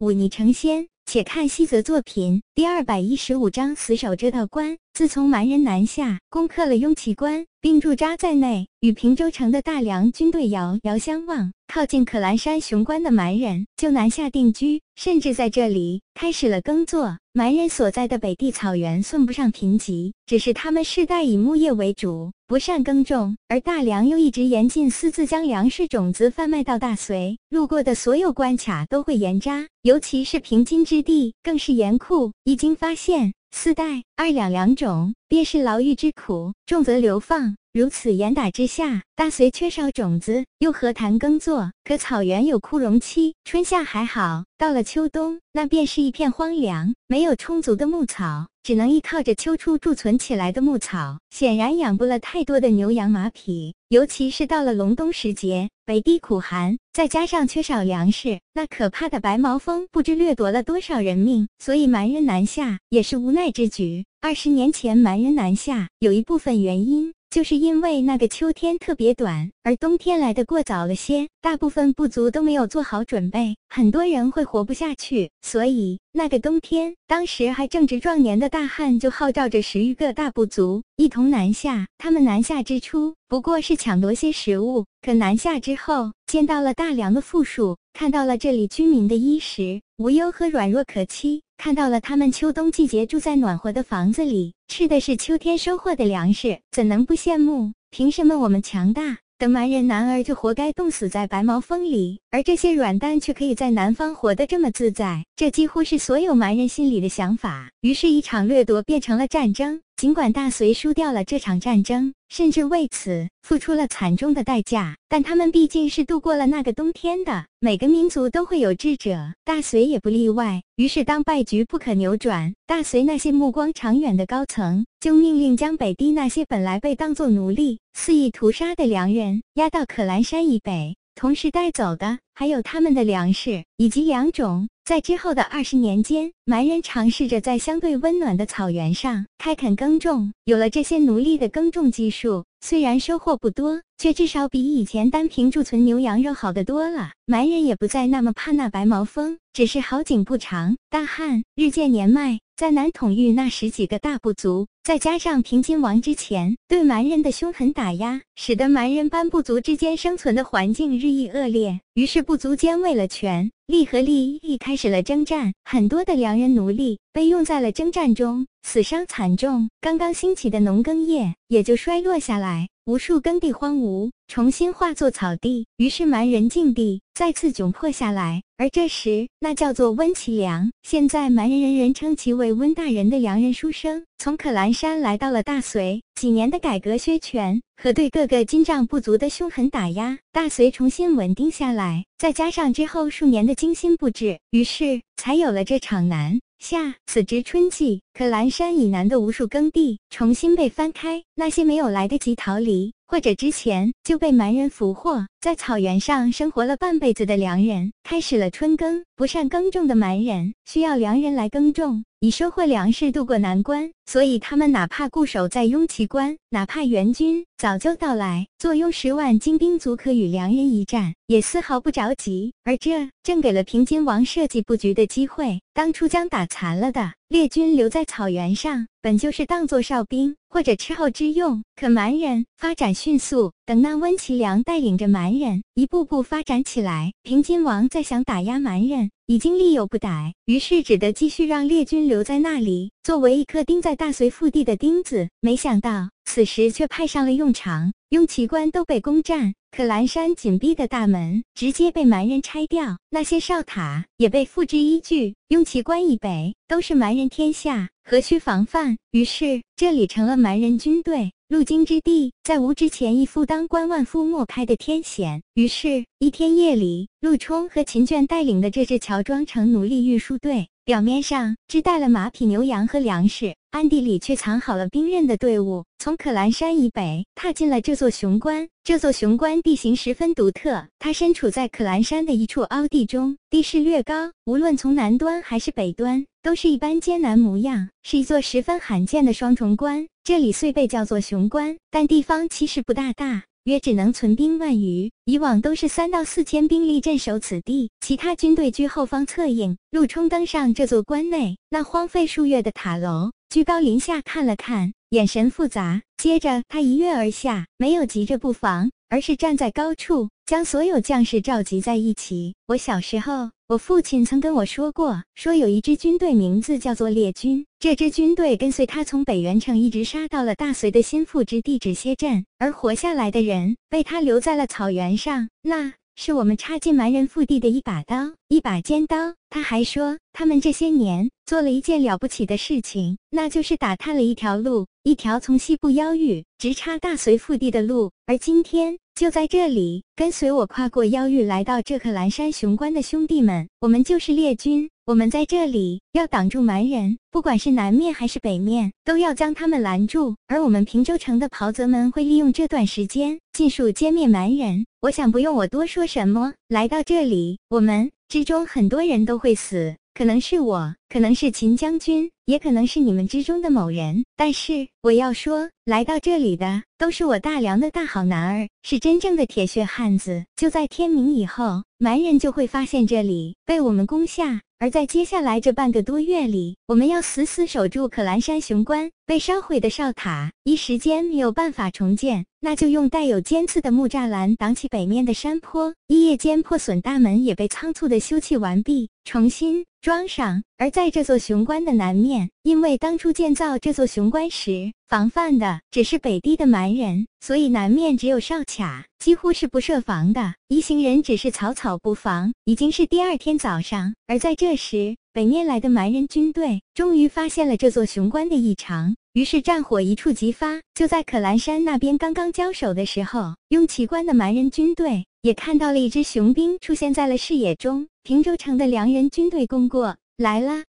忤逆成仙。且看西泽作品第二百一十五章死守这道关。自从蛮人南下，攻克了雍旗关，并驻扎在内，与平州城的大梁军队遥遥相望。靠近可兰山雄关的蛮人就南下定居，甚至在这里开始了耕作。蛮人所在的北地草原算不上贫瘠，只是他们世代以牧业为主，不善耕种。而大梁又一直严禁私自将粮食种子贩卖到大隋，路过的所有关卡都会严扎，尤其是平津之地更是严酷。一经发现，四代二两两种，便是牢狱之苦，重则流放。如此严打之下，大隋缺少种子，又何谈耕作？可草原有枯荣期，春夏还好，到了秋冬，那便是一片荒凉，没有充足的牧草，只能依靠着秋初贮存起来的牧草，显然养不了太多的牛羊马匹。尤其是到了隆冬时节，北地苦寒，再加上缺少粮食，那可怕的白毛风不知掠夺了多少人命。所以蛮人南下也是无奈之举。二十年前蛮人南下，有一部分原因。就是因为那个秋天特别短，而冬天来的过早了些，大部分部族都没有做好准备，很多人会活不下去。所以那个冬天，当时还正值壮年的大汉就号召着十余个大部族一同南下。他们南下之初不过是抢夺些食物，可南下之后，见到了大梁的富庶，看到了这里居民的衣食无忧和软弱可欺。看到了他们秋冬季节住在暖和的房子里，吃的是秋天收获的粮食，怎能不羡慕？凭什么我们强大的蛮人男儿就活该冻死在白毛峰里，而这些软蛋却可以在南方活得这么自在？这几乎是所有蛮人心里的想法。于是，一场掠夺变成了战争。尽管大隋输掉了这场战争，甚至为此付出了惨重的代价，但他们毕竟是度过了那个冬天的。每个民族都会有智者，大隋也不例外。于是，当败局不可扭转，大隋那些目光长远的高层就命令将北地那些本来被当作奴隶肆意屠杀的良人押到可兰山以北，同时带走的还有他们的粮食以及粮种。在之后的二十年间，蛮人尝试着在相对温暖的草原上开垦耕种。有了这些奴隶的耕种技术，虽然收获不多，却至少比以前单凭贮存牛羊肉好得多了。蛮人也不再那么怕那白毛风，只是好景不长，大汉日渐年迈，在南统御那十几个大部族，再加上平津王之前对蛮人的凶狠打压，使得蛮人班部族之间生存的环境日益恶劣。于是部族间为了权力和利益开始了征战，很多的良人奴隶被用在了征战中，死伤惨重。刚刚兴起的农耕业也就衰落下来，无数耕地荒芜，重新化作草地。于是蛮人境地再次窘迫下来。而这时，那叫做温其良，现在蛮人人人称其为温大人的洋人书生，从可兰山来到了大隋。几年的改革削权和对各个金帐部族的凶狠打压，大隋重新稳定下来。再加上之后数年的精心布置，于是才有了这场南下。此值春季，可兰山以南的无数耕地重新被翻开，那些没有来得及逃离。或者之前就被蛮人俘获，在草原上生活了半辈子的良人，开始了春耕。不善耕种的蛮人需要良人来耕种，以收获粮食渡过难关。所以他们哪怕固守在雍齐关，哪怕援军早就到来，坐拥十万精兵足可与良人一战，也丝毫不着急。而这正给了平津王设计布局的机会。当初将打残了的列军留在草原上，本就是当做哨兵或者吃后之用。可蛮人发展迅速，等那温其良带领着蛮人一步步发展起来，平津王再想打压蛮人，已经力有不逮，于是只得继续让列军留在那里，作为一颗钉在大隋腹地的钉子。没想到此时却派上了用场，雍齐关都被攻占。可蓝山紧闭的大门直接被蛮人拆掉，那些哨塔也被付之一炬。雍齐关以北都是蛮人天下，何须防范？于是这里成了蛮人军队入京之地。在无之前，一夫当关，万夫莫开的天险。于是，一天夜里，陆冲和秦卷带领的这支乔装成奴隶运输队，表面上只带了马匹、牛羊和粮食。暗地里却藏好了兵刃的队伍，从可兰山以北踏进了这座雄关。这座雄关地形十分独特，它身处在可兰山的一处凹地中，地势略高，无论从南端还是北端，都是一般艰难模样，是一座十分罕见的双重关。这里虽被叫做雄关，但地方其实不大大，约只能存兵万余。以往都是三到四千兵力镇守此地，其他军队居后方策应。陆冲登上这座关内那荒废数月的塔楼，居高临下看了看，眼神复杂。接着他一跃而下，没有急着布防，而是站在高处，将所有将士召集在一起。我小时候。我父亲曾跟我说过，说有一支军队名字叫做列军，这支军队跟随他从北元城一直杀到了大隋的心腹之地止歇镇，而活下来的人被他留在了草原上。那是我们插进蛮人腹地的一把刀，一把尖刀。他还说，他们这些年做了一件了不起的事情，那就是打探了一条路，一条从西部妖域直插大隋腹地的路。而今天。就在这里，跟随我跨过妖域来到这可兰山雄关的兄弟们，我们就是列军。我们在这里要挡住蛮人，不管是南面还是北面，都要将他们拦住。而我们平州城的袍泽们会利用这段时间，尽数歼灭蛮人。我想不用我多说什么，来到这里，我们之中很多人都会死。可能是我，可能是秦将军，也可能是你们之中的某人。但是我要说，来到这里的都是我大梁的大好男儿，是真正的铁血汉子。就在天明以后，蛮人就会发现这里被我们攻下。而在接下来这半个多月里，我们要死死守住可兰山雄关。被烧毁的哨塔，一时间没有办法重建，那就用带有尖刺的木栅栏挡起北面的山坡。一夜间，破损大门也被仓促的修葺完毕，重新装上。而在这座雄关的南面，因为当初建造这座雄关时，防范的只是北地的蛮人，所以南面只有哨卡，几乎是不设防的。一行人只是草草布防。已经是第二天早上，而在这时。北面来的蛮人军队终于发现了这座雄关的异常，于是战火一触即发。就在可兰山那边刚刚交手的时候，用奇关的蛮人军队也看到了一支雄兵出现在了视野中。平州城的良人军队攻过来啦，